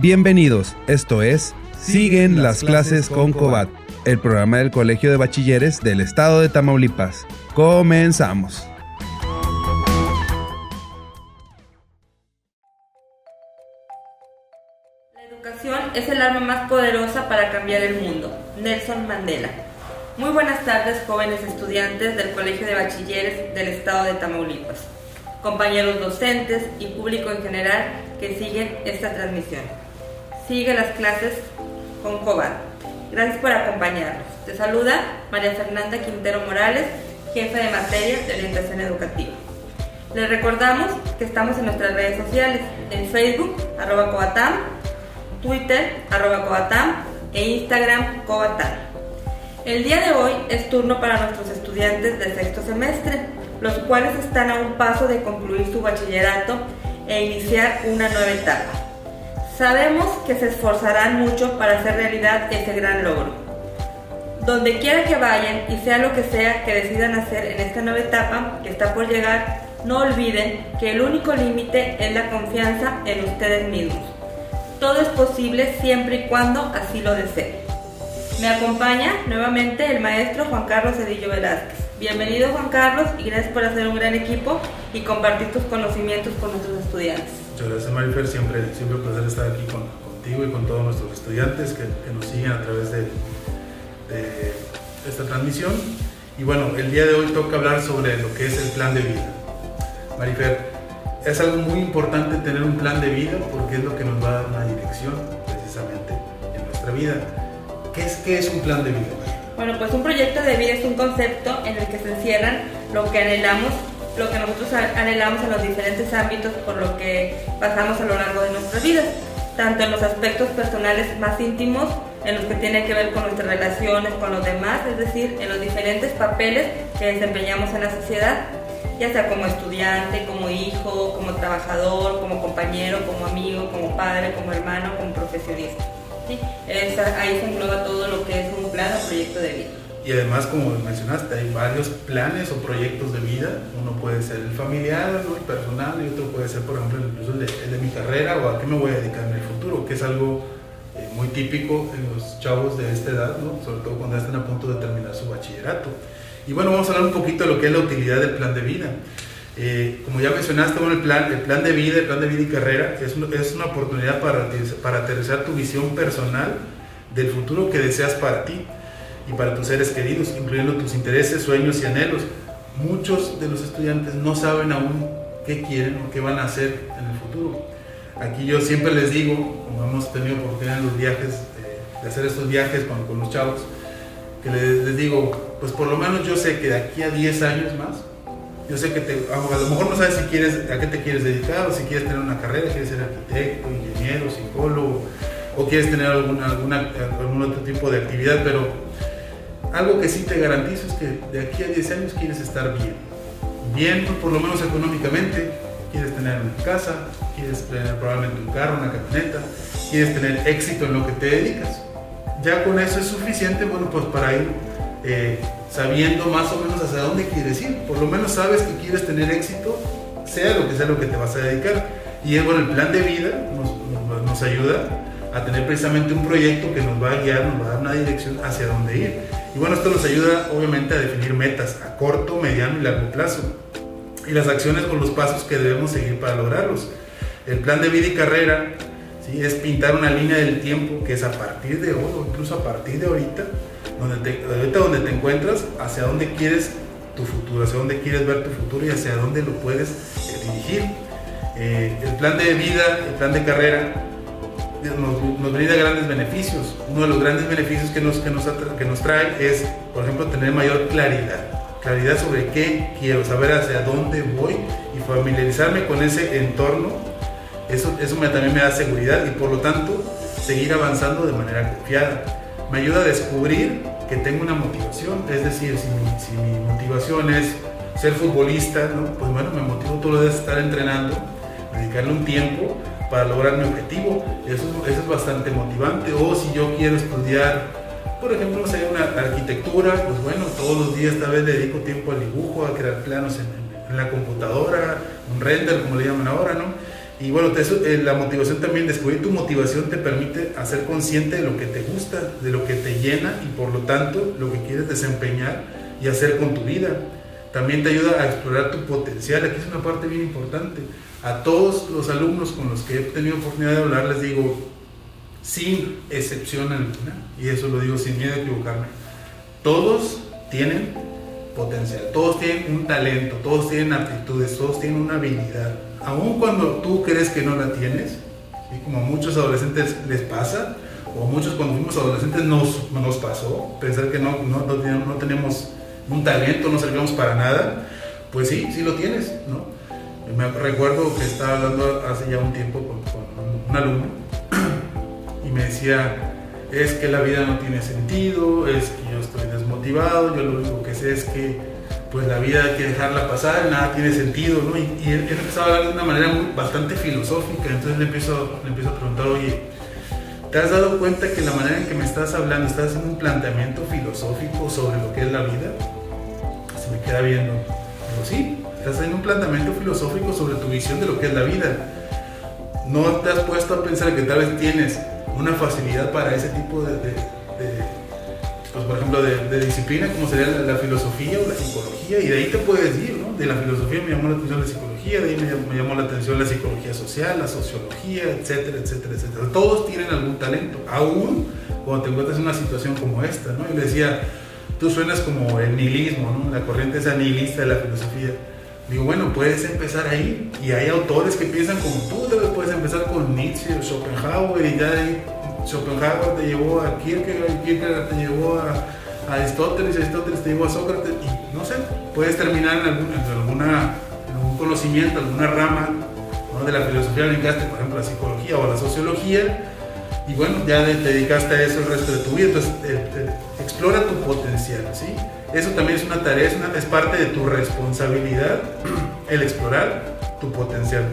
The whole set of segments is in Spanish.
Bienvenidos, esto es Siguen las clases con Cobat, el programa del Colegio de Bachilleres del Estado de Tamaulipas. Comenzamos. La educación es el arma más poderosa para cambiar el mundo. Nelson Mandela. Muy buenas tardes, jóvenes estudiantes del Colegio de Bachilleres del Estado de Tamaulipas, compañeros docentes y público en general que siguen esta transmisión. Sigue las clases con COBAT. Gracias por acompañarnos. Te saluda María Fernanda Quintero Morales, jefe de materia de orientación educativa. Les recordamos que estamos en nuestras redes sociales, en Facebook, Cobatam, Twitter, Cobatam e Instagram Cobatam. El día de hoy es turno para nuestros estudiantes de sexto semestre, los cuales están a un paso de concluir su bachillerato e iniciar una nueva etapa. Sabemos que se esforzarán mucho para hacer realidad ese gran logro. Donde quiera que vayan y sea lo que sea que decidan hacer en esta nueva etapa que está por llegar, no olviden que el único límite es la confianza en ustedes mismos. Todo es posible siempre y cuando así lo deseen. Me acompaña nuevamente el maestro Juan Carlos Cedillo Velázquez. Bienvenido Juan Carlos y gracias por hacer un gran equipo y compartir tus conocimientos con nuestros estudiantes. Muchas gracias Marifer, siempre, siempre un placer estar aquí con, contigo y con todos nuestros estudiantes que, que nos siguen a través de, de, esta transmisión. Y bueno, el día de hoy toca hablar sobre lo que es el plan de vida. Marifer, es algo muy importante tener un plan de vida porque es lo que nos va a dar una dirección precisamente en nuestra vida. ¿Qué es, qué es un plan de vida? Bueno, pues un proyecto de vida es un concepto en el que se encierran lo que anhelamos, lo que nosotros anhelamos en los diferentes ámbitos por lo que pasamos a lo largo de nuestras vidas, tanto en los aspectos personales más íntimos, en los que tienen que ver con nuestras relaciones con los demás, es decir, en los diferentes papeles que desempeñamos en la sociedad, ya sea como estudiante, como hijo, como trabajador, como compañero, como amigo, como padre, como hermano, como profesionista. ¿sí? Esa, ahí se engloba todo lo que es un plan o proyecto de vida. Y además, como mencionaste, hay varios planes o proyectos de vida. Uno puede ser el familiar, el personal, y otro puede ser, por ejemplo, incluso el de, el de mi carrera o a qué me voy a dedicar en el futuro, que es algo eh, muy típico en los chavos de esta edad, ¿no? sobre todo cuando están a punto de terminar su bachillerato. Y bueno, vamos a hablar un poquito de lo que es la utilidad del plan de vida. Eh, como ya mencionaste, bueno, el, plan, el plan de vida, el plan de vida y carrera es, es una oportunidad para, para aterrizar tu visión personal del futuro que deseas para ti y para tus seres queridos, incluyendo tus intereses, sueños y anhelos. Muchos de los estudiantes no saben aún qué quieren o qué van a hacer en el futuro. Aquí yo siempre les digo, como hemos tenido oportunidad en los viajes, eh, de hacer estos viajes con, los chavos, que les, les, digo, pues por lo menos yo sé que de aquí a 10 años más, yo sé que te, a lo mejor no sabes si quieres, a qué te quieres dedicar o si quieres tener una carrera, quieres ser arquitecto, ingeniero, psicólogo, o quieres tener alguna, alguna, algún otro tipo de actividad, pero algo que sí te garantizo es que de aquí a 10 años quieres estar bien. Bien, por lo menos económicamente, quieres tener una casa, quieres tener probablemente un carro, una camioneta, quieres tener éxito en lo que te dedicas. Ya con eso es suficiente, bueno, pues para ir eh, sabiendo más o menos hacia dónde quieres ir. Por lo menos sabes que quieres tener éxito, sea lo que sea lo que te vas a dedicar. Y es bueno, el plan de vida nos, ayuda a tener precisamente un proyecto que nos va a guiar, nos va a dar una dirección hacia dónde ir. Y bueno, esto nos ayuda obviamente a definir metas a corto, mediano y largo plazo. Y las acciones con los pasos que debemos seguir para lograrlos. El plan de vida y carrera ¿sí? es pintar una línea del tiempo que es a partir de hoy o incluso a partir de ahorita, donde te, ahorita donde te encuentras, hacia dónde quieres tu futuro, hacia dónde quieres ver tu futuro y hacia dónde lo puedes eh, dirigir. Eh, el plan de vida, el plan de carrera nos, nos, brinda grandes beneficios. Uno de los grandes beneficios que nos, que, nos, que nos trae es, por ejemplo, tener mayor claridad. Claridad sobre qué quiero, saber hacia dónde voy y familiarizarme con ese entorno. Eso, eso me, también me da seguridad y por lo tanto seguir avanzando de manera confiada. Me ayuda a descubrir que tengo una motivación, es decir, si mi, si mi motivación es ser futbolista, ¿no? pues bueno, me motivo todos los días a estar entrenando, dedicarle un tiempo para lograr mi objetivo. Eso, es bastante motivante. O si yo quiero estudiar, por ejemplo, no sé, una arquitectura, pues bueno, todos los días tal vez dedico tiempo al dibujo, a crear planos en, en, la computadora, un render, como le llaman ahora, ¿no? Y bueno, eh, la motivación también, descubrir tu motivación te permite hacer consciente de lo que te gusta, de lo que te llena y por lo tanto lo que quieres desempeñar y hacer con tu vida. También te ayuda a explorar tu potencial. Aquí es una parte bien importante. A todos los alumnos con los que he tenido oportunidad de hablar les digo, sin excepción alguna, y eso lo digo sin miedo a equivocarme, todos tienen potencial, todos tienen un talento, todos tienen aptitudes, todos tienen una habilidad aun cuando tú crees que no la tienes, y como a muchos adolescentes les pasa, o muchos cuando fuimos adolescentes nos, nos pasó, pensar que no, no, no, tenemos un talento, no servíamos para nada, pues sí, sí lo tienes, ¿no? Me recuerdo que estaba hablando hace ya un tiempo con, un alumno y me decía, es que la vida no tiene sentido, es que yo estoy desmotivado, yo lo único que sé es que pues la vida hay que dejarla pasar, nada tiene sentido, ¿no? Y, él, empezaba a hablar de una manera bastante filosófica, entonces le empiezo, le empiezo a preguntar, oye, ¿te has dado cuenta que la manera en que me estás hablando, estás haciendo un planteamiento filosófico sobre lo que es la vida? Me queda viendo. Digo, sí, estás haciendo un planteamiento filosófico sobre tu visión de lo que es la vida. No te has puesto a pensar que tal vez tienes una facilidad para ese tipo de pues, por ejemplo, de, disciplina, como sería la, filosofía o la psicología, y de ahí te puedes ir, ¿no? De la filosofía me llamó la atención la psicología, de ahí me, llamó la atención la psicología social, la sociología, etcétera, etcétera, etcétera. Todos tienen algún talento, aún cuando te encuentras en una situación como esta, ¿no? Y le decía, tú suenas como el nihilismo, ¿no? La corriente esa nihilista de la filosofía. Digo, bueno, puedes empezar ahí, y hay autores que piensan como tú, puedes empezar con Nietzsche o Schopenhauer, y ya ahí Schopenhauer te llevó a Kierkegaard, Kierkegaard te llevó a, Aristóteles, Aristóteles te llevó a Sócrates, y no sé, puedes terminar en, alguna, algún conocimiento, alguna rama de la filosofía, dedicaste, por ejemplo, a la psicología o a la sociología, y bueno, ya te dedicaste a eso el resto de tu vida, entonces explora tu potencial, ¿sí? Eso también es una tarea, es, una, parte de tu responsabilidad, el explorar tu potencial.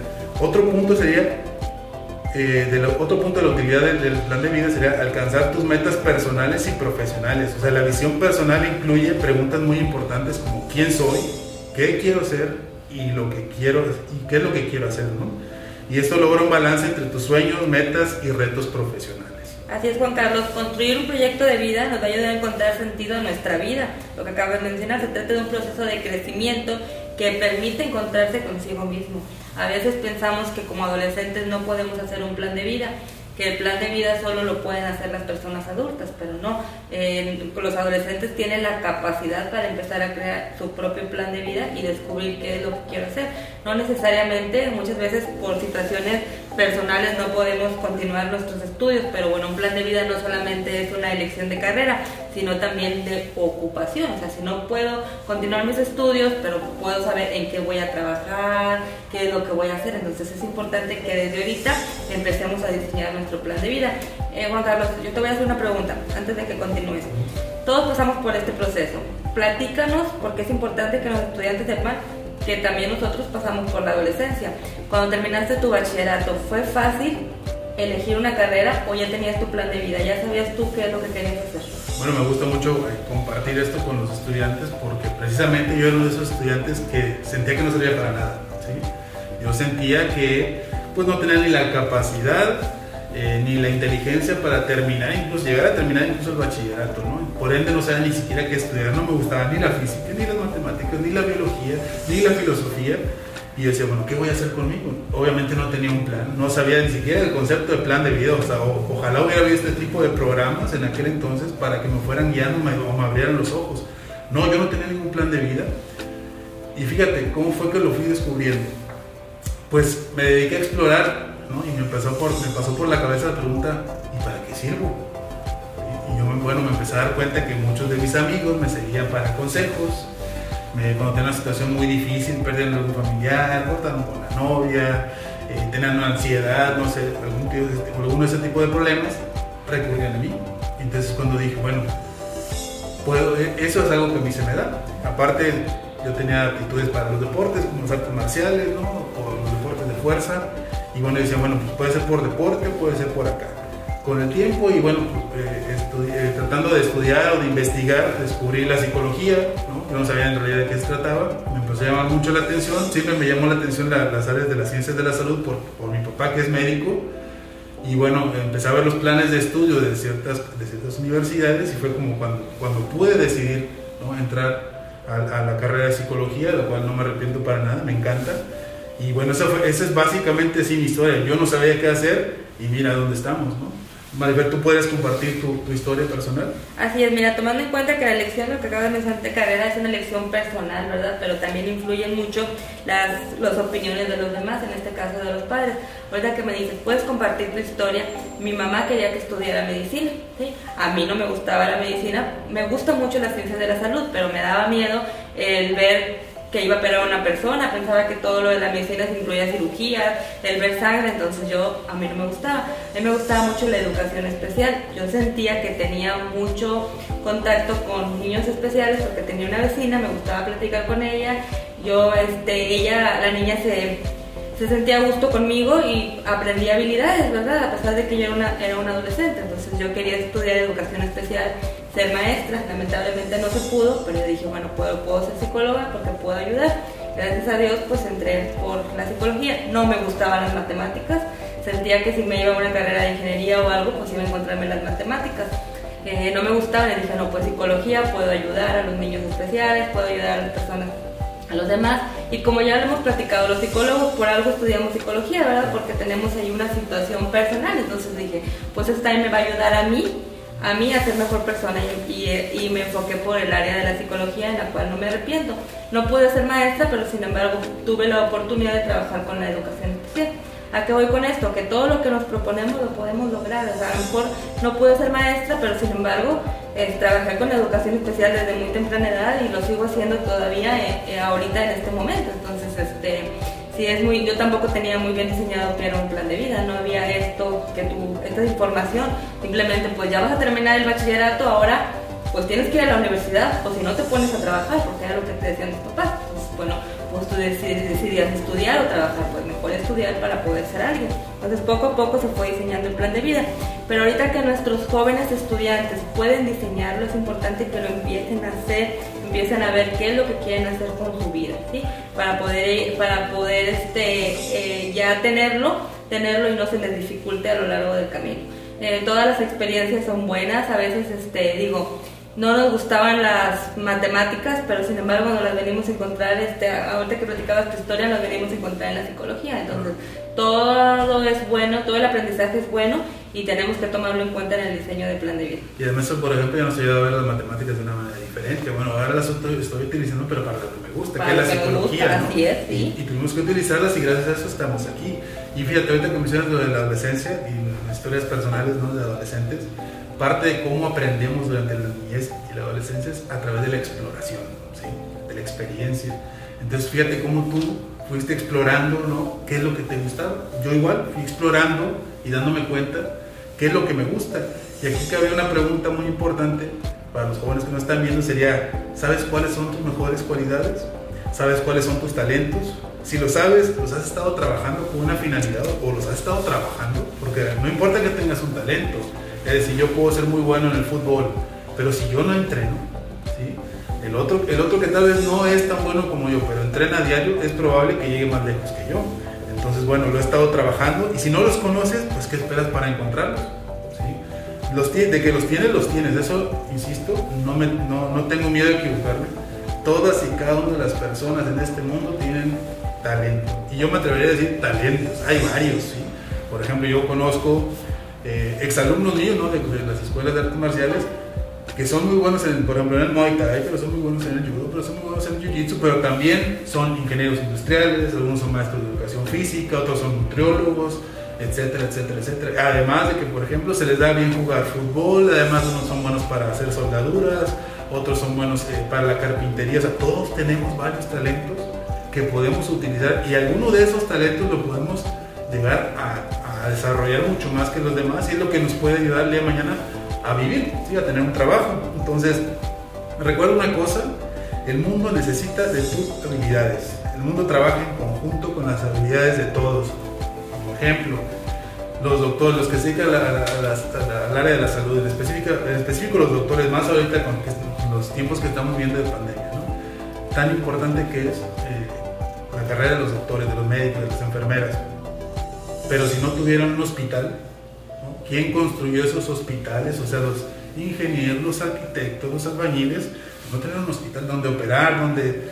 Otro punto sería eh, otro punto de la utilidad del, plan de vida sería alcanzar tus metas personales y profesionales. O sea, la visión personal incluye preguntas muy importantes como quién soy, qué quiero ser y lo que quiero qué es lo que quiero hacer. Y esto logra un balance entre tus sueños, metas y retos profesionales. Así es, Juan Carlos. Construir un proyecto de vida nos va a a encontrar sentido en nuestra vida. Lo que acabas de mencionar se trata de un proceso de crecimiento que permite encontrarse consigo mismo. A veces pensamos que como adolescentes no podemos hacer un plan de vida, que el plan de vida solo lo pueden hacer las personas adultas, pero no. los adolescentes tienen la capacidad para empezar a crear su propio plan de vida y descubrir qué es lo que quiero hacer. No necesariamente, muchas veces por situaciones personales no podemos continuar nuestros estudios, pero bueno, un plan de vida no solamente es una elección de carrera, sino también de ocupación. O sea, si no puedo continuar mis estudios, pero puedo saber en qué voy a trabajar, qué es lo que voy a hacer. Entonces es importante que desde ahorita empecemos a diseñar nuestro plan de vida. Eh, Juan Carlos, yo te voy a hacer una pregunta antes de que continúes. Todos pasamos por este proceso. Platícanos porque es importante que los estudiantes sepan que también nosotros pasamos por la adolescencia. Cuando terminaste tu bachillerato, ¿fue fácil elegir una carrera o ya tenías tu plan de vida? ¿Ya sabías tú qué es lo que querías hacer? Bueno, me gusta mucho eh, compartir esto con los estudiantes porque precisamente yo era uno de esos estudiantes que sentía que no servía para nada. Yo sentía que pues no tenía ni la capacidad eh, ni la inteligencia para terminar, incluso llegar a terminar incluso el bachillerato. Por ende no sabía ni siquiera qué estudiar, no me gustaba ni la física, ni las matemáticas, ni la biología, ni la filosofía. Y yo decía, bueno, ¿qué voy a hacer conmigo? Obviamente no tenía un plan, no sabía ni siquiera el concepto de plan de vida, o sea, ojalá hubiera visto este tipo de programas en aquel entonces para que me fueran guiando o me abrieran los ojos. No, yo no tenía ningún plan de vida. Y fíjate, ¿cómo fue que lo fui descubriendo? Pues me dediqué a explorar, ¿no? Y me, pasó por, me pasó por la cabeza la pregunta, ¿y para qué sirvo? Y yo, bueno, me empecé a dar cuenta que muchos de mis amigos me seguían para consejos, cuando tenían una situación muy difícil, perdieron algún familiar, cortaron con la novia, eh, tenían una ansiedad, no sé, algún tipo, alguno de ese tipo de problemas, recurrían a mí. Entonces cuando dije, bueno, puedo, e, eso es algo que a mí se me da. Aparte, yo tenía actitudes para los deportes, como los artes marciales, ¿no? o los deportes de fuerza. Y bueno, decía, bueno, pues puede ser por deporte, puede ser por acá. con el tiempo y bueno, eh, eh, tratando de estudiar o de investigar, descubrí la psicología, ¿no? yo no sabía en realidad de qué se trataba, me empezó a llamar mucho la atención, siempre me llamó la atención las áreas de las ciencias de la salud por, por, mi papá que es médico y bueno, empecé a ver los planes de estudio de ciertas, de ciertas universidades y fue como cuando, cuando pude decidir ¿no? entrar a, a, la carrera de psicología, de la cual no me arrepiento para nada, me encanta. Y bueno, esa, fue, esa es básicamente sí, mi historia. Yo no sabía qué hacer y mira dónde estamos, ¿no? Maribel, ¿tú puedes compartir tu, tu, historia personal? Así es, mira, tomando en cuenta que la elección, lo que acabas de mencionar de carrera es una elección personal, ¿verdad? Pero también influyen mucho las, las opiniones de los demás, en este caso de los padres. Ahorita que me dices, puedes compartir tu historia, mi mamá quería que estudiara medicina, ¿sí? A mí no me gustaba la medicina, me gusta mucho la ciencia de la salud, pero me daba miedo el ver que iba a operar a una persona, pensaba que todo lo de la medicina incluía cirugías, el ver sangre, entonces yo, a mí no me gustaba. A mí me gustaba mucho la educación especial, yo sentía que tenía mucho contacto con niños especiales porque tenía una vecina, me gustaba platicar con ella, yo, este, ella, la niña se, se sentía a gusto conmigo y aprendí habilidades, ¿verdad? A pesar de que yo era una, era una adolescente, entonces yo quería estudiar educación especial ser maestra. Lamentablemente no se pudo, pero yo dije, bueno, puedo, puedo ser psicóloga porque puedo ayudar. Gracias a Dios, pues entré por la psicología. No me gustaban las matemáticas. Sentía que si me iba a una carrera de ingeniería o algo, pues iba a encontrarme las matemáticas. Eh, no me gustaban y dije, no, pues psicología, puedo ayudar a los niños especiales, puedo ayudar a las personas, a los demás. Y como ya lo hemos platicado, los psicólogos por algo estudiamos psicología, ¿verdad? Porque tenemos ahí una situación personal. Entonces dije, pues esta me va a ayudar a mí a mí a ser mejor persona y, me enfoqué por el área de la psicología en la cual no me arrepiento. No pude ser maestra, pero sin embargo tuve la oportunidad de trabajar con la educación especial. ¿A qué voy con esto? Que todo lo que nos proponemos lo podemos lograr. O sea, a lo mejor no pude ser maestra, pero sin embargo eh, trabajé con la educación especial desde muy temprana edad y lo sigo haciendo todavía eh, eh, ahorita en este momento. Entonces, este sí es muy, yo tampoco tenía muy bien diseñado que era un plan de vida, no había esto, que tú, esta información, simplemente pues ya vas a terminar el bachillerato, ahora pues tienes que ir a la universidad o si no te pones a trabajar, porque era lo que te decían tus papás, pues bueno, pues tú decidías estudiar o trabajar, pues mejor estudiar para poder ser alguien. Entonces poco a poco se fue diseñando el plan de vida. Pero ahorita que nuestros jóvenes estudiantes pueden diseñarlo, es importante que lo empiecen a hacer, empiecen a ver qué es lo que quieren hacer con su vida, ¿sí? Para poder, para poder este, eh, ya tenerlo, tenerlo y no se les dificulte a lo largo del camino. Eh, todas las experiencias son buenas, a veces este, digo, no nos gustaban las matemáticas, pero sin embargo nos las venimos a encontrar, este, ahorita que platicabas tu historia, nos venimos a encontrar en la psicología. Entonces, todo es bueno, todo el aprendizaje es bueno y tenemos que tomarlo en cuenta en el diseño del plan de vida. Y además, por ejemplo, ya nos ayuda a ver las matemáticas de una manera diferente. Bueno, ahora las estoy, estoy utilizando, pero para lo que me gusta, que es la psicología. ¿no? Así es, sí. y, y, tuvimos que utilizarlas y gracias a eso estamos aquí. Y fíjate, ahorita que mencionas lo de la adolescencia y las historias personales ¿no? de adolescentes, parte de cómo aprendemos durante la niñez y la adolescencia es a través de la exploración, ¿sí? de la experiencia. Entonces, fíjate cómo tú fuiste explorando ¿no? qué es lo que te gustaba. Yo igual fui explorando y dándome cuenta qué es lo que me gusta. Y aquí cabe una pregunta muy importante para los jóvenes que nos están viendo, sería, ¿sabes cuáles son tus mejores cualidades? ¿Sabes cuáles son tus talentos? Si lo sabes, los has estado trabajando con una finalidad o los has estado trabajando, porque no importa que tengas un talento, es decir, yo puedo ser muy bueno en el fútbol, pero si yo no entreno. El, otro, el otro que tal vez no es tan bueno como yo, pero entrena a diario, es probable que llegue más lejos que yo. Entonces, bueno, lo he estado trabajando y si no los conoces, pues ¿qué esperas para encontrarlos? ¿Sí? Los, de que los tienes, los tienes. Eso, insisto, no, me, no, no tengo miedo de equivocarme. Todas y cada una de las personas en este mundo tienen talento. Y yo me atrevería a decir talentos. Hay varios, ¿sí? Por ejemplo, yo conozco eh, exalumnos míos de, las escuelas de artes marciales que son muy buenos, en, por ejemplo, en el Muay Thai, pero son muy buenos en el judo, pero son muy buenos en el jiu-jitsu, pero también son ingenieros industriales, algunos son maestros de educación física, otros son nutriólogos, etcétera, etcétera, etcétera. Además de que, por ejemplo, se les da bien jugar fútbol, además unos son buenos para hacer soldaduras, otros son buenos eh, para la carpintería, o sea, todos tenemos varios talentos que podemos utilizar y alguno de esos talentos lo podemos llegar a, a desarrollar mucho más que los demás y es lo que nos puede ayudar el día de mañana a vivir, ¿sí? a tener un trabajo. Entonces, recuerda una cosa, el mundo necesita de tus habilidades. El mundo trabaja en conjunto con las habilidades de todos. Por ejemplo, los doctores, los que se dedican al área de la salud, en específico, en los doctores, más ahorita con, los tiempos que estamos viendo de pandemia, tan importante que es eh, la carrera de los doctores, de los médicos, de las enfermeras. Pero si no tuvieran un hospital, ¿quién construyó esos hospitales? O sea, los ingenieros, los arquitectos, los albañiles, no tenían un hospital donde operar, donde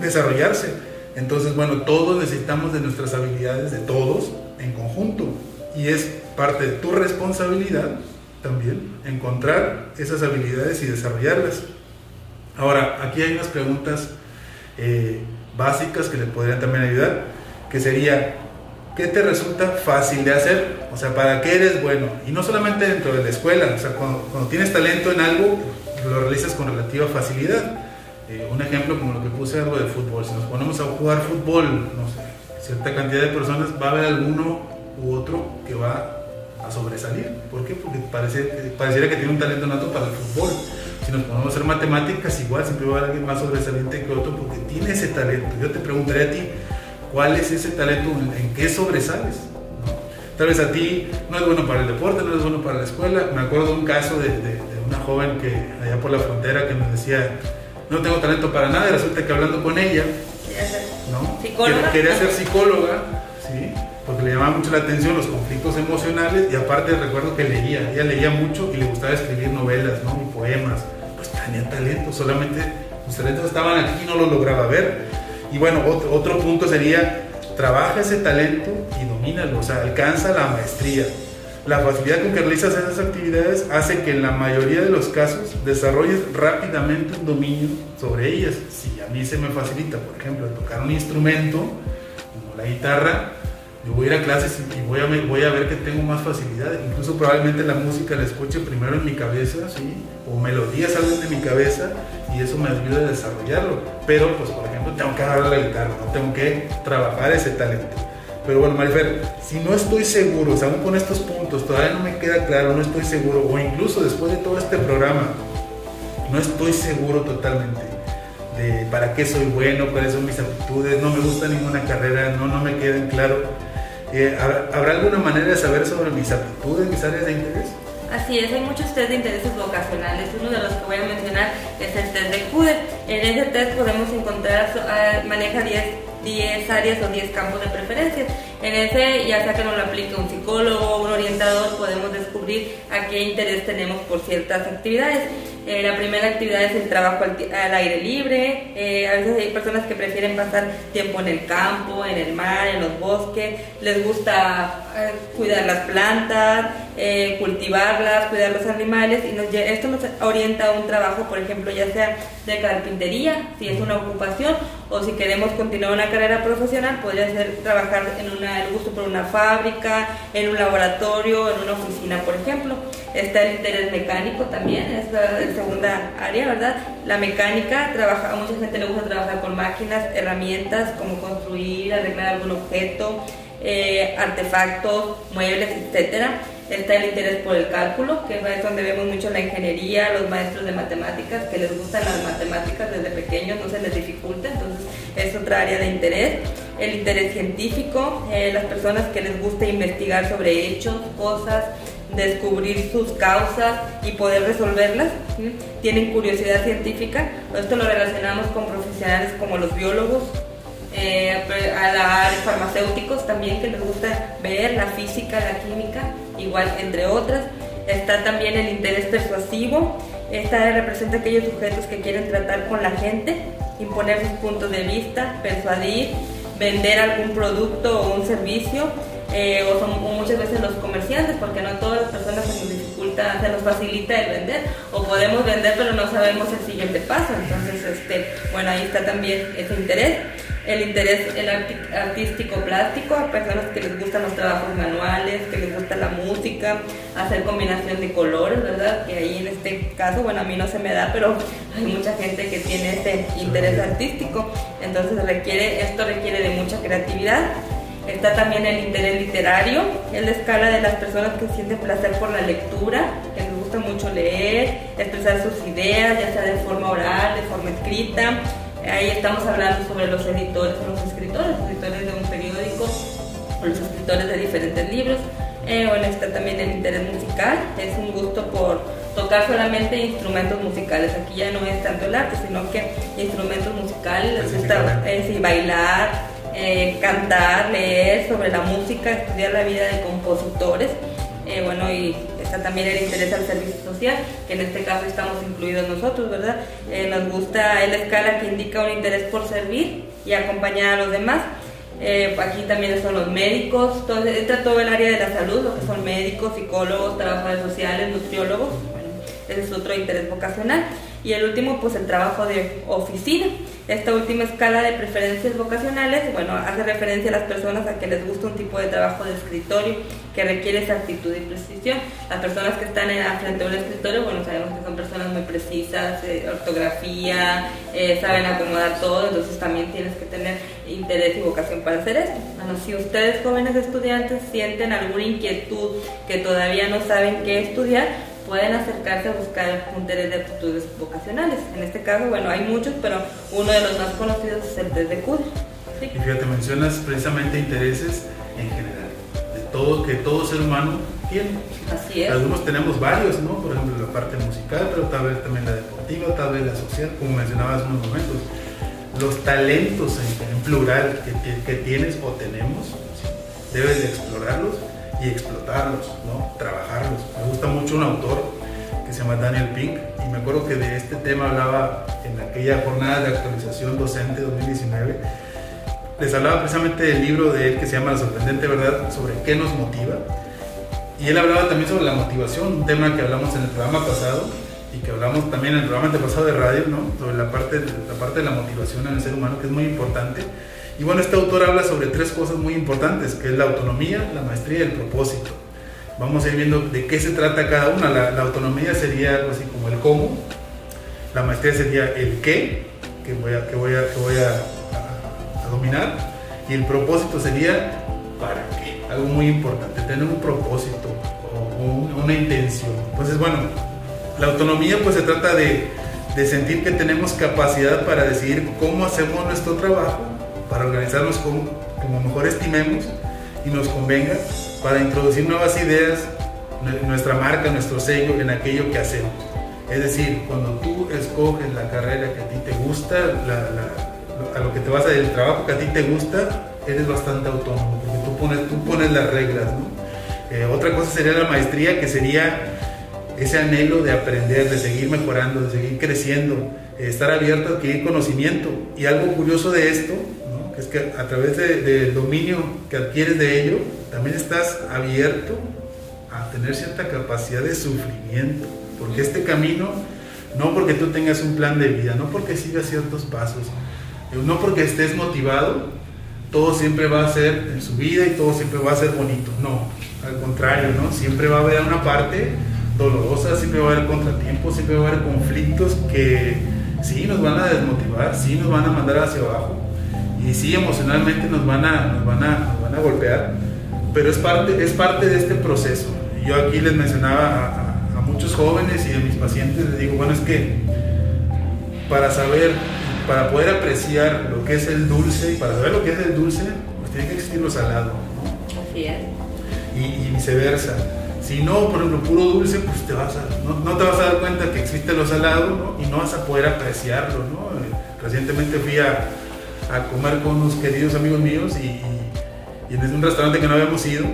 desarrollarse. Entonces, bueno, todos necesitamos de nuestras habilidades, de todos, en conjunto. Y es parte de tu responsabilidad también encontrar esas habilidades y desarrollarlas. Ahora, aquí hay unas preguntas eh, básicas que le podrían también ayudar, que sería, ¿qué te resulta fácil de hacer? O sea, ¿para qué eres bueno? Y no solamente dentro de la escuela, o sea, cuando, tienes talento en algo, lo realizas con relativa facilidad. Eh, un ejemplo como lo que puse algo de fútbol, si nos ponemos a jugar fútbol, no sé, cierta cantidad de personas, va a haber alguno u otro que va a sobresalir. ¿Por qué? Porque parece, pareciera que tiene un talento nato para el fútbol. Si nos ponemos a hacer matemáticas, igual siempre va a haber alguien más sobresaliente que otro porque tiene ese talento. Yo te preguntaré a ti, ¿cuál es ese talento? ¿En qué sobresales? Tal vez a ti no es bueno para el deporte, no es bueno para la escuela. Me acuerdo de un caso de, una joven que allá por la frontera que me decía, no tengo talento para nada y resulta que hablando con ella, ¿no? quería ser psicóloga, ¿sí? porque le llamaba mucho la atención los conflictos emocionales y aparte recuerdo que leía, ella leía mucho y le gustaba escribir novelas ¿no? y poemas, pues tenía talento, solamente los talentos estaban aquí y no lo lograba ver. Y bueno, otro, punto sería, trabaja ese talento y domínalo, o sea, alcanza la maestría. La facilidad con que realizas esas actividades hace que en la mayoría de los casos desarrolles rápidamente un dominio sobre ellas. Si a mí se me facilita, por ejemplo, tocar un instrumento, como la guitarra, yo voy a ir a clases y voy a, voy a ver que tengo más facilidad. Incluso probablemente la música la escuche primero en mi cabeza, ¿sí? o melodías salen de mi cabeza y eso me ayuda a desarrollarlo. Pero, pues, por ejemplo, tengo que agarrar la guitarra, ¿no? tengo que trabajar ese talento. Pero bueno, Marifer, si no estoy seguro, o aún con estos puntos todavía no me queda claro, no estoy seguro, o incluso después de todo este programa, no estoy seguro totalmente de para qué soy bueno, cuáles son mis aptitudes, no me gusta ninguna carrera, no, no me queden claro eh, ¿Habrá alguna manera de saber sobre mis aptitudes, mis áreas de interés? Así es, hay muchos test de intereses vocacionales. Uno de los que voy a mencionar es el test de CUDE. En ese test podemos encontrar, ah, maneja 10 10 áreas o 10 campos de preferencias. En ese, ya sea que nos lo aplique un psicólogo un orientador, podemos descubrir a qué interés tenemos por ciertas actividades. Eh, la primera actividad es el trabajo al, aire libre. Eh, a veces hay personas que prefieren pasar tiempo en el campo, en el mar, en los bosques. Les gusta eh, cuidar las plantas, cultivarlas, cuidar los animales. Y esto nos orienta a un trabajo, por ejemplo, ya sea de carpintería, si es una ocupación, o si queremos continuar una carrera profesional, podría ser trabajar en una, el gusto por una fábrica, en un laboratorio, en una oficina, por ejemplo. Está el interés mecánico también, es la, segunda área, ¿verdad? La mecánica, trabaja, a mucha gente le gusta trabajar con máquinas, herramientas, como construir, arreglar algún objeto, eh, artefactos, muebles, etcétera está el interés por el cálculo, que es donde vemos mucho la ingeniería, los maestros de matemáticas, que les gustan las matemáticas desde pequeños, no se les dificulta, entonces es otra área de interés. El interés científico, eh, las personas que les gusta investigar sobre hechos, cosas, descubrir sus causas y poder resolverlas, tienen curiosidad científica, esto lo relacionamos con profesionales como los biólogos, eh, a la farmacéuticos también que les gusta ver la física, la química, igual entre otras. Está también el interés persuasivo. Esta representa aquellos sujetos que quieren tratar con la gente, imponer sus puntos de vista, persuadir, vender algún producto o un servicio. Eh, o, son, muchas veces los comerciantes, porque no todas las personas se nos dificulta, se nos facilita el vender, o podemos vender pero no sabemos el siguiente paso, entonces, este, bueno, ahí está también ese interés el interés el artístico plástico a personas que les gustan los trabajos manuales, que les gusta la música, hacer combinación de colores, ¿verdad? Que ahí en este caso, bueno, a mí no se me da, pero hay mucha gente que tiene este interés artístico, entonces requiere, esto requiere de mucha creatividad. Está también el interés literario, es la escala de las personas que sienten placer por la lectura, que les gusta mucho leer, expresar sus ideas, ya sea de forma oral, de forma escrita, Ahí estamos hablando sobre los editores, los escritores, los escritores de un periódico, los escritores de diferentes libros. Eh, bueno, está también el interés musical, es un gusto por tocar solamente instrumentos musicales. Aquí ya no es tanto el arte, sino que instrumentos musicales, les gusta eh, bailar, eh, cantar, leer sobre la música, estudiar la vida de compositores. Bueno, y está también el interés al servicio social, que en este caso estamos incluidos nosotros, ¿verdad? nos gusta la escala que indica un interés por servir y acompañar a los demás. aquí también son los médicos, todo, entra todo el área de la salud, lo que son médicos, psicólogos, trabajadores sociales, nutriólogos, ese es otro interés vocacional. Y el último, pues el trabajo de oficina. Esta última escala de preferencias vocacionales, bueno, hace referencia a las personas a que les gusta un tipo de trabajo de escritorio que requiere esa actitud y precisión. Las personas que están en, frente a un escritorio, bueno, sabemos que son personas muy precisas, eh, ortografía, eh, saben acomodar todo, entonces también tienes que tener interés y vocación para hacer esto. Bueno, si ustedes jóvenes estudiantes sienten alguna inquietud que todavía no saben qué estudiar, pueden acercarse a buscar un test de aptitudes vocacionales. En este caso, bueno, hay muchos, pero uno de los más conocidos es el test de CUD. Y fíjate, mencionas precisamente intereses en general, de todo que todo ser humano tiene. Así es. Algunos tenemos varios, ¿no? Por ejemplo, la parte musical, pero tal vez también la deportiva, tal vez la social, como mencionabas hace unos momentos. Los talentos en, plural que, que, tienes o tenemos, debes de explorarlos y explotarlos, ¿no? trabajarlos. Me gusta mucho un autor que se llama Daniel Pink y me acuerdo que de este tema hablaba en aquella jornada de actualización docente 2019. Les hablaba precisamente del libro de él que se llama La sorprendente verdad sobre qué nos motiva. Y él hablaba también sobre la motivación, un tema que hablamos en el programa pasado y que hablamos también en el programa pasado de radio, ¿no? sobre la parte, la parte de la motivación en el ser humano, que es muy importante. Y bueno, este autor habla sobre tres cosas muy importantes, que es la autonomía, la maestría y el propósito. Vamos a ir viendo de qué se trata cada una. La, autonomía sería algo así como el cómo, la maestría sería el qué, que voy a, que voy a, que voy a, dominar, y el propósito sería para qué, algo muy importante, tener un propósito o una intención. Entonces, bueno, la autonomía pues se trata de, de sentir que tenemos capacidad para decidir cómo hacemos nuestro trabajo para organizarnos como, como mejor estimemos y nos convenga, para introducir nuevas ideas, nuestra marca, nuestro sello en aquello que hacemos. Es decir, cuando tú escoges la carrera que a ti te gusta, a lo que te vas a el trabajo que a ti te gusta, eres bastante autónomo, porque tú pones, tú pones las reglas. ¿no? Eh, otra cosa sería la maestría, que sería ese anhelo de aprender, de seguir mejorando, de seguir creciendo, eh, estar abierto a adquirir conocimiento. Y algo curioso de esto es que a través del dominio que adquieres de ello, también estás abierto a tener cierta capacidad de sufrimiento, porque este camino, no porque tú tengas un plan de vida, no porque sigas ciertos pasos, eh, no porque estés motivado, todo siempre va a ser en su vida y todo siempre va a ser bonito, no, al contrario, ¿no? Siempre va a haber una parte dolorosa, siempre va a haber contratiempos, siempre va a haber conflictos que sí nos van a desmotivar, sí nos van a mandar hacia abajo, y sí emocionalmente nos van a, nos van a, van a golpear, pero es parte, es parte de este proceso. Yo aquí les mencionaba a, a, muchos jóvenes y a mis pacientes, les digo, bueno, es que para saber, para poder apreciar lo que es el dulce y para saber lo que es el dulce, pues tiene que existir lo salado. Es. Y, viceversa. Si no, por ejemplo, puro dulce, pues te vas a, no, no, te vas a dar cuenta que existe lo salado ¿no? y no vas a poder apreciarlo. ¿no? Recientemente fui a, a comer con unos queridos amigos míos y, y, en un restaurante que no habíamos ido.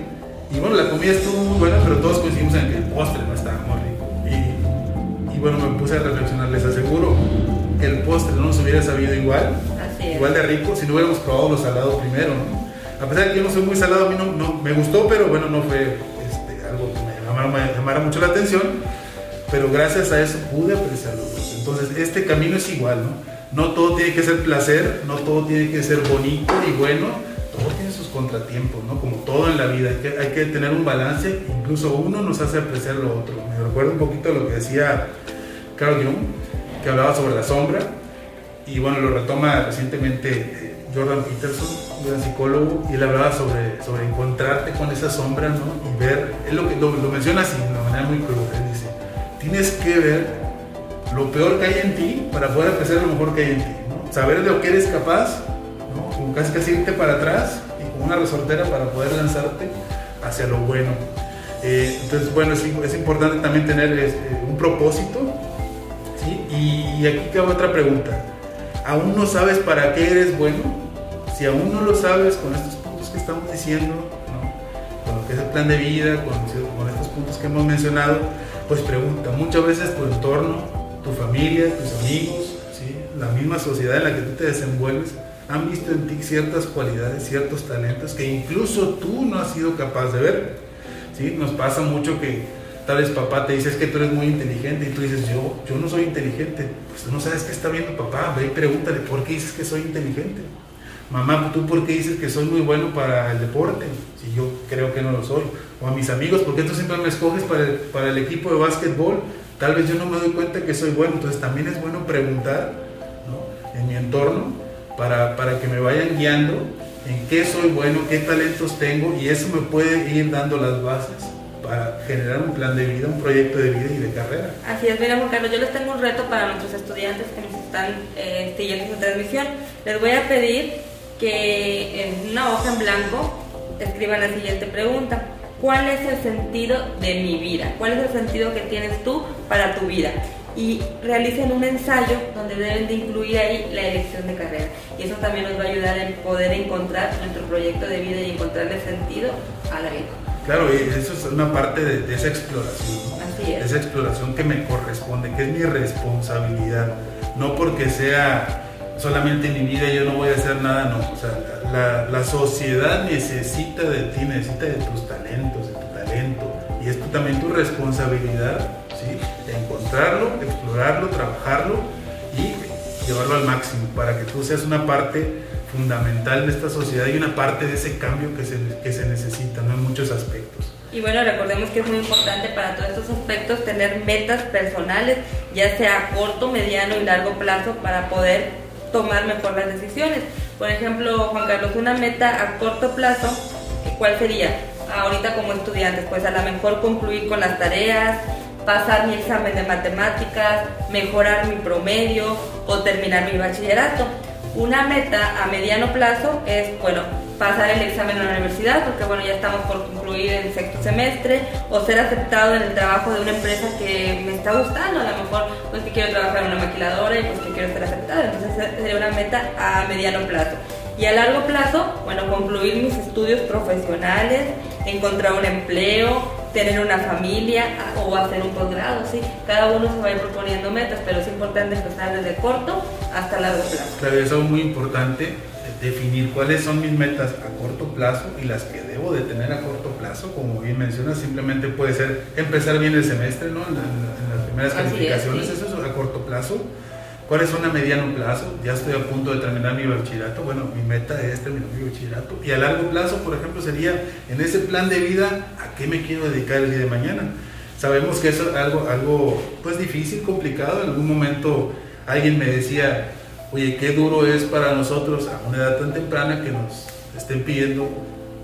Y bueno, la comida estuvo muy buena, pero todos coincidimos en que el postre no estaba muy rico. Y, y bueno, me puse a reflexionar, les aseguro que el postre no nos hubiera sabido igual, igual de rico, si no hubiéramos probado lo salado primero. A pesar de que yo no soy muy salado, a mí no, no me gustó, pero bueno, no fue este, algo que me llamara, me llamara mucho la atención. Pero gracias a eso pude apreciarlo. Entonces, este camino es igual, ¿no? No todo tiene que ser placer, no todo tiene que ser bonito y bueno, todo tiene sus contratiempos, ¿no? Como todo en la vida, hay que, tener un balance, incluso uno nos hace apreciar lo otro. Me recuerdo un poquito lo que decía Carl Jung, que hablaba sobre la sombra, y bueno, lo retoma recientemente eh, Jordan Peterson, un gran psicólogo, y él hablaba sobre, sobre encontrarte con esa sombra, ¿no? Y ver, él lo, lo, lo menciona así, de una manera muy cruda, él dice, tienes que ver lo peor que hay en ti para poder apreciar lo mejor que hay en ti. Saber de lo que eres capaz, como casi casi irte para atrás y con una resortera para poder lanzarte hacia lo bueno. Eh, entonces, bueno, es, importante también tener este, un propósito. Y, aquí cabe otra pregunta. ¿Aún no sabes para qué eres bueno? Si aún no lo sabes con estos puntos que estamos diciendo, ¿no? con lo que es el plan de vida, con estos puntos que hemos mencionado, pues pregunta. Muchas veces tu entorno, tu familia, tus amigos, la misma sociedad en la que tú te desenvuelves, han visto en ti ciertas cualidades, ciertos talentos que incluso tú no has sido capaz de ver. ¿sí? Nos pasa mucho que tal vez papá te dice es que tú eres muy inteligente y tú dices yo, yo no soy inteligente. Pues tú no sabes qué está viendo papá, ve y pregúntale por qué dices que soy inteligente. Mamá, ¿tú por qué dices que soy muy bueno para el deporte? Si yo creo que no lo soy. O a mis amigos, ¿por qué tú siempre me escoges para el, para el equipo de básquetbol? Tal vez yo no me doy cuenta que soy bueno. Entonces también es bueno preguntar ¿no? en mi entorno para, para que me vayan guiando en qué soy bueno, qué talentos tengo y eso me puede ir dando las bases para generar un plan de vida, un proyecto de vida y de carrera. Así es, mira Juan Carlos, yo les tengo un reto para nuestros estudiantes que nos están eh, siguiendo esta transmisión. Les voy a pedir que en una hoja en blanco escriban la siguiente pregunta. ¿Cuál es el sentido de mi vida? ¿Cuál es el sentido que tienes tú para tu vida? y realicen un ensayo donde deben de incluir ahí la elección de carrera. Y eso también nos va a ayudar en poder encontrar nuestro proyecto de vida y encontrarle sentido a la vida. Claro, y eso es una parte de, de esa exploración, Así es. esa exploración que me corresponde, que es mi responsabilidad, no porque sea solamente mi vida yo no voy a hacer nada, no, o sea, la, la sociedad necesita de ti, necesita de tus talentos, de tu talento, y es también tu responsabilidad, ¿sí? encontrarlo, explorarlo, trabajarlo y llevarlo al máximo para que tú seas una parte fundamental de esta sociedad y una parte de ese cambio que se, que se necesita ¿no? en muchos aspectos. Y bueno, recordemos que es muy importante para todos estos aspectos tener metas personales, ya sea a corto, mediano y largo plazo, para poder tomar mejor las decisiones. Por ejemplo, Juan Carlos, una meta a corto plazo, ¿cuál sería? Ahorita como estudiantes, pues a lo mejor concluir con las tareas, pasar mi examen de matemáticas, mejorar mi promedio o terminar mi bachillerato. Una meta a mediano plazo es, bueno, pasar el examen en la universidad, porque bueno, ya estamos por concluir el sexto semestre, o ser aceptado en el trabajo de una empresa que me está gustando, a lo mejor pues que quiero trabajar en una maquiladora y pues que quiero ser aceptado, entonces sería una meta a mediano plazo. Y a largo plazo, bueno, concluir mis estudios profesionales, encontrar un empleo, tener una familia o hacer un posgrado, ¿sí? Cada uno se va a ir proponiendo metas, pero es importante empezar desde corto hasta largo plazo. Claro, eso es muy importante, definir cuáles son mis metas a corto plazo y las que debo de tener a corto plazo, como bien mencionas, simplemente puede ser empezar bien el semestre, ¿no? En, la, en las primeras Así calificaciones, es, sí. eso es a corto plazo. ¿Cuáles son a mediano plazo? Ya estoy a punto de terminar mi bachillerato. Bueno, mi meta es terminar mi bachillerato. Y a largo plazo, por ejemplo, sería en ese plan de vida, ¿a qué me quiero dedicar el día de mañana? Sabemos que eso es algo, algo pues difícil, complicado. En algún momento alguien me decía, oye, qué duro es para nosotros a una edad tan temprana que nos estén pidiendo,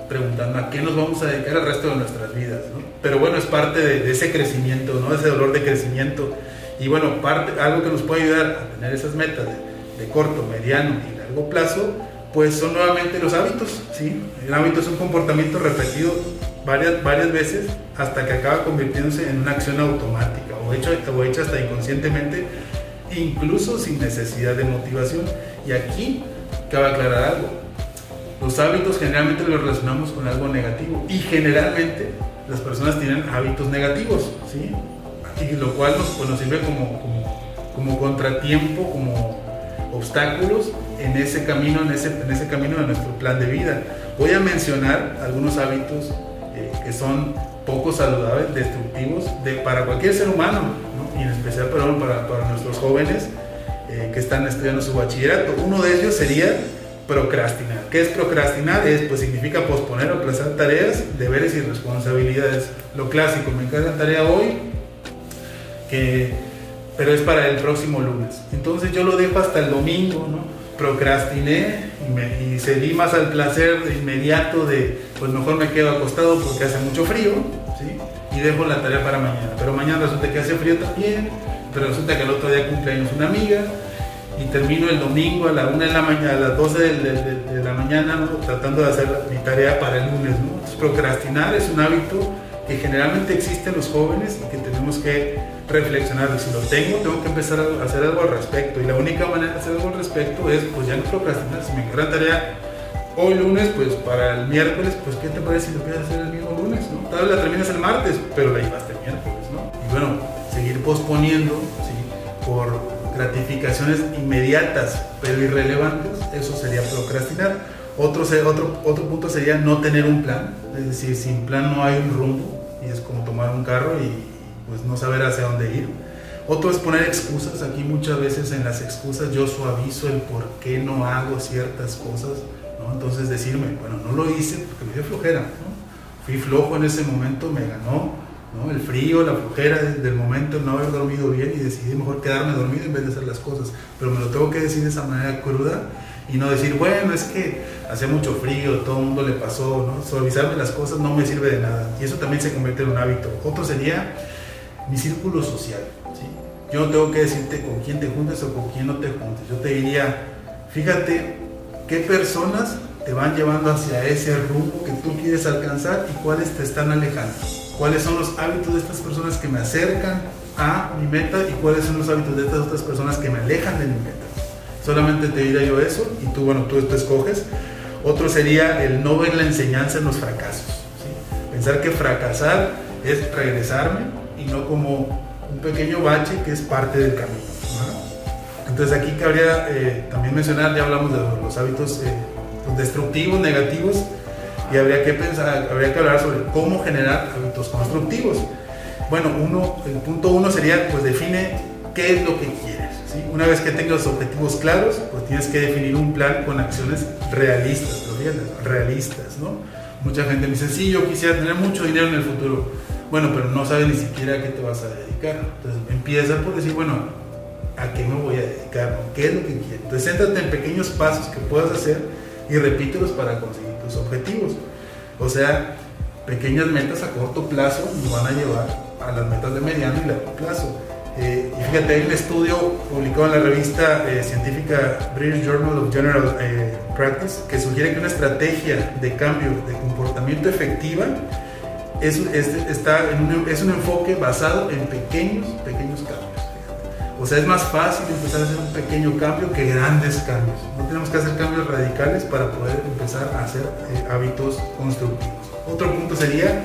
preguntando a qué nos vamos a dedicar el resto de nuestras vidas. ¿no? Pero bueno, es parte de, de ese crecimiento, ¿no? ese dolor de crecimiento. Y bueno, parte, algo que nos puede ayudar a tener esas metas de, de, corto, mediano y largo plazo, pues son nuevamente los hábitos. ¿sí? El hábito es un comportamiento repetido varias, varias veces hasta que acaba convirtiéndose en una acción automática o hecha, o hecha hasta inconscientemente, incluso sin necesidad de motivación. Y aquí cabe aclarar algo. Los hábitos generalmente los relacionamos con algo negativo y generalmente las personas tienen hábitos negativos, ¿sí? y lo cual nos, pues, nos sirve como, como, como, contratiempo, como obstáculos en ese camino, en ese, en ese camino de nuestro plan de vida. Voy a mencionar algunos hábitos eh, que son poco saludables, destructivos de, para cualquier ser humano, ¿no? Y en especial perdón, para, para nuestros jóvenes eh, que están estudiando su bachillerato. Uno de ellos sería procrastinar. ¿Qué es procrastinar? Es, pues significa posponer o aplazar tareas, deberes y responsabilidades. Lo clásico, me encargan tarea hoy, que, pero es para el próximo lunes. Entonces yo lo dejo hasta el domingo, ¿no? Procrastiné y, me, y cedí más al placer inmediato de, pues mejor me quedo acostado porque hace mucho frío, ¿sí? Y dejo la tarea para mañana. Pero mañana resulta que hace frío también, pero resulta que el otro día cumpleaños una amiga y termino el domingo a la 1 de la mañana, a las 12 de, la mañana, tratando de hacer mi tarea para el lunes. ¿no? procrastinar es un hábito que generalmente existe en los jóvenes y que tenemos que reflexionar. Si lo tengo, tengo que empezar a hacer algo al respecto. Y la única manera de hacer algo al respecto es, pues ya no procrastinar. Si me queda tarea hoy lunes, pues para el miércoles, pues ¿qué te parece si lo puedes hacer el mismo lunes? ¿no? Tal vez la terminas el martes, pero la llevaste el miércoles, ¿no? Y bueno, seguir posponiendo, ¿sí? Por gratificaciones inmediatas pero irrelevantes, eso sería procrastinar. Otro, otro, otro punto sería no tener un plan, es decir, sin plan no hay un rumbo y es como tomar un carro y pues no saber hacia dónde ir. Otro es poner excusas, aquí muchas veces en las excusas yo suavizo el por qué no hago ciertas cosas, entonces decirme, bueno, no lo hice porque me dio flojera, fui flojo en ese momento, me ganó, el frío, la flojera del momento, no haber dormido bien y decidí mejor quedarme dormido en vez de hacer las cosas. Pero me lo tengo que decir de esa manera cruda y no decir, bueno, es que hace mucho frío, todo el mundo le pasó, ¿no? Suavizarme las cosas no me sirve de nada. Y eso también se convierte en un hábito. Otro sería mi círculo social. ¿sí? Yo no tengo que decirte con quién te juntes o con quién no te juntes. Yo te diría, fíjate qué personas te van llevando hacia ese rumbo que tú quieres alcanzar y cuáles te están alejando cuáles son los hábitos de estas personas que me acercan a mi meta y cuáles son los hábitos de estas otras personas que me alejan de mi meta. Solamente te diré yo eso y tú, bueno, tú, escoges. Otro sería el no ver la enseñanza en los fracasos. Pensar que fracasar es regresarme y no como un pequeño bache que es parte del camino. Entonces aquí cabría eh, también mencionar, ya hablamos de los hábitos eh, destructivos, negativos, y habría que pensar, habría que hablar sobre cómo generar hábitos constructivos. Bueno, uno, el punto uno sería, pues define qué es lo que quieres. ¿sí? Una vez que tengas los objetivos claros, pues tienes que definir un plan con acciones realistas, realistas, ¿no? Mucha gente me dice, sí, yo quisiera tener mucho dinero en el futuro. Bueno, pero no sabes ni siquiera a qué te vas a dedicar. Entonces empieza por decir, bueno, ¿a qué me voy a dedicar? ¿Qué es lo que quiero? Entonces céntrate en pequeños pasos que puedas hacer y repítelos para conseguir objetivos. O sea, pequeñas metas a corto plazo nos van a llevar a las metas de mediano y largo plazo. Eh, y fíjate, hay un estudio publicado en la revista eh, científica British Journal of General eh, Practice que sugiere que una estrategia de cambio de comportamiento efectiva es, está es un enfoque basado en pequeños, pequeños cambios. O sea, es más fácil empezar a hacer un pequeño cambio que grandes cambios. No tenemos que hacer cambios radicales para poder empezar a hacer eh, hábitos constructivos. Otro punto sería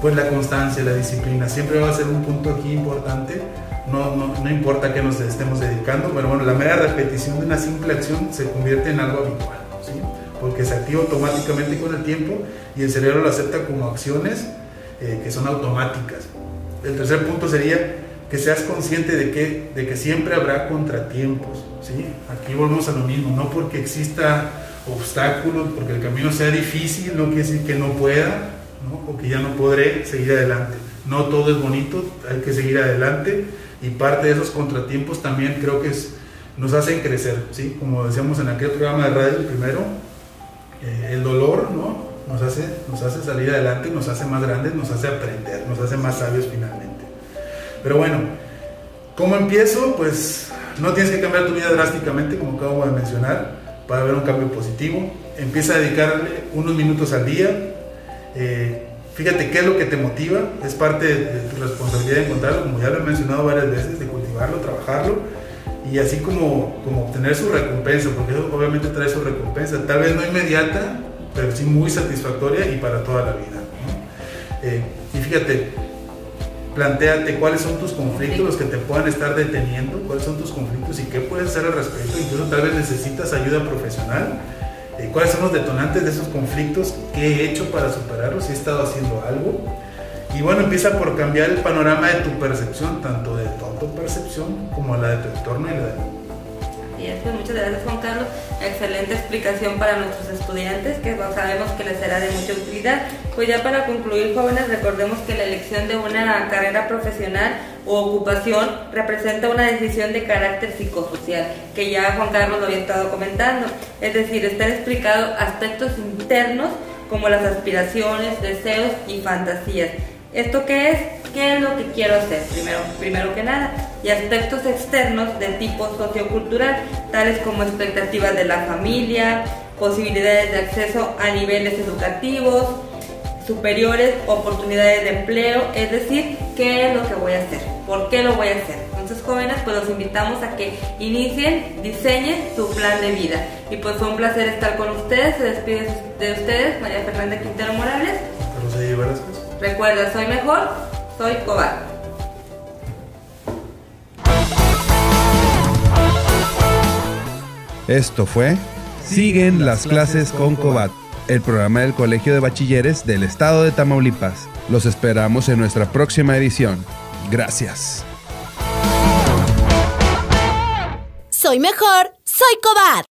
pues la constancia, la disciplina. Siempre va a ser un punto aquí importante. No, no, no importa que nos estemos dedicando, pero bueno, la mera repetición de una simple acción se convierte en algo habitual, ¿sí? porque se activa automáticamente con el tiempo y el cerebro lo acepta como acciones eh, que son automáticas. El tercer punto sería que seas consciente de que, de que siempre habrá contratiempos. ¿sí? Aquí volvemos a lo mismo, no porque exista obstáculos, porque el camino sea difícil, no quiere decir que no pueda ¿no? o que ya no podré seguir adelante. No todo es bonito, hay que seguir adelante y parte de esos contratiempos también creo que es, nos hacen crecer, ¿sí? como decíamos en aquel programa de radio primero, eh, el dolor ¿no? nos, hace, nos hace salir adelante, nos hace más grandes, nos hace aprender, nos hace más sabios finalmente. Pero bueno, ¿cómo empiezo? Pues no tienes que cambiar tu vida drásticamente, como acabo de mencionar, para ver un cambio positivo. Empieza a dedicarle unos minutos al día. Eh, fíjate qué es lo que te motiva, es parte de, tu responsabilidad de encontrarlo, como ya lo he mencionado varias veces, de cultivarlo, trabajarlo y así como, como obtener su recompensa, porque eso obviamente trae su recompensa, tal vez no inmediata, pero sí muy satisfactoria y para toda la vida. Eh, y fíjate, planteate cuáles son tus conflictos, los que te puedan estar deteniendo, cuáles son tus conflictos y qué puedes hacer al respecto. Incluso tal vez necesitas ayuda profesional. Eh, ¿Cuáles son los detonantes de esos conflictos? ¿Qué he hecho para superarlos? Si he estado haciendo algo. Y bueno, empieza por cambiar el panorama de tu percepción, tanto de tu autopercepción como la de tu entorno y la de muchas gracias Juan Carlos. Excelente explicación para nuestros estudiantes que sabemos que les será de mucha utilidad. Pues ya para concluir jóvenes, recordemos que la elección de una carrera profesional o ocupación representa una decisión de carácter psicosocial, que ya Juan Carlos lo había estado comentando. Es decir, están explicados aspectos internos como las aspiraciones, deseos y fantasías ¿Esto qué es? ¿Qué es lo que quiero hacer? Primero, primero que nada. Y aspectos externos de tipo sociocultural, tales como expectativas de la familia, posibilidades de acceso a niveles educativos, superiores, oportunidades de empleo, es decir, qué es lo que voy a hacer, por qué lo voy a hacer. Entonces, jóvenes, pues los invitamos a que inicien, diseñen su plan de vida. Y pues fue un placer estar con ustedes. Se despide de ustedes María Fernanda Quintero Morales. Recuerda, soy mejor, soy cobarde. Esto fue Siguen las clases con Cobat, el programa del Colegio de Bachilleres del Estado de Tamaulipas. Los esperamos en nuestra próxima edición. Gracias. Soy mejor, soy Cobat.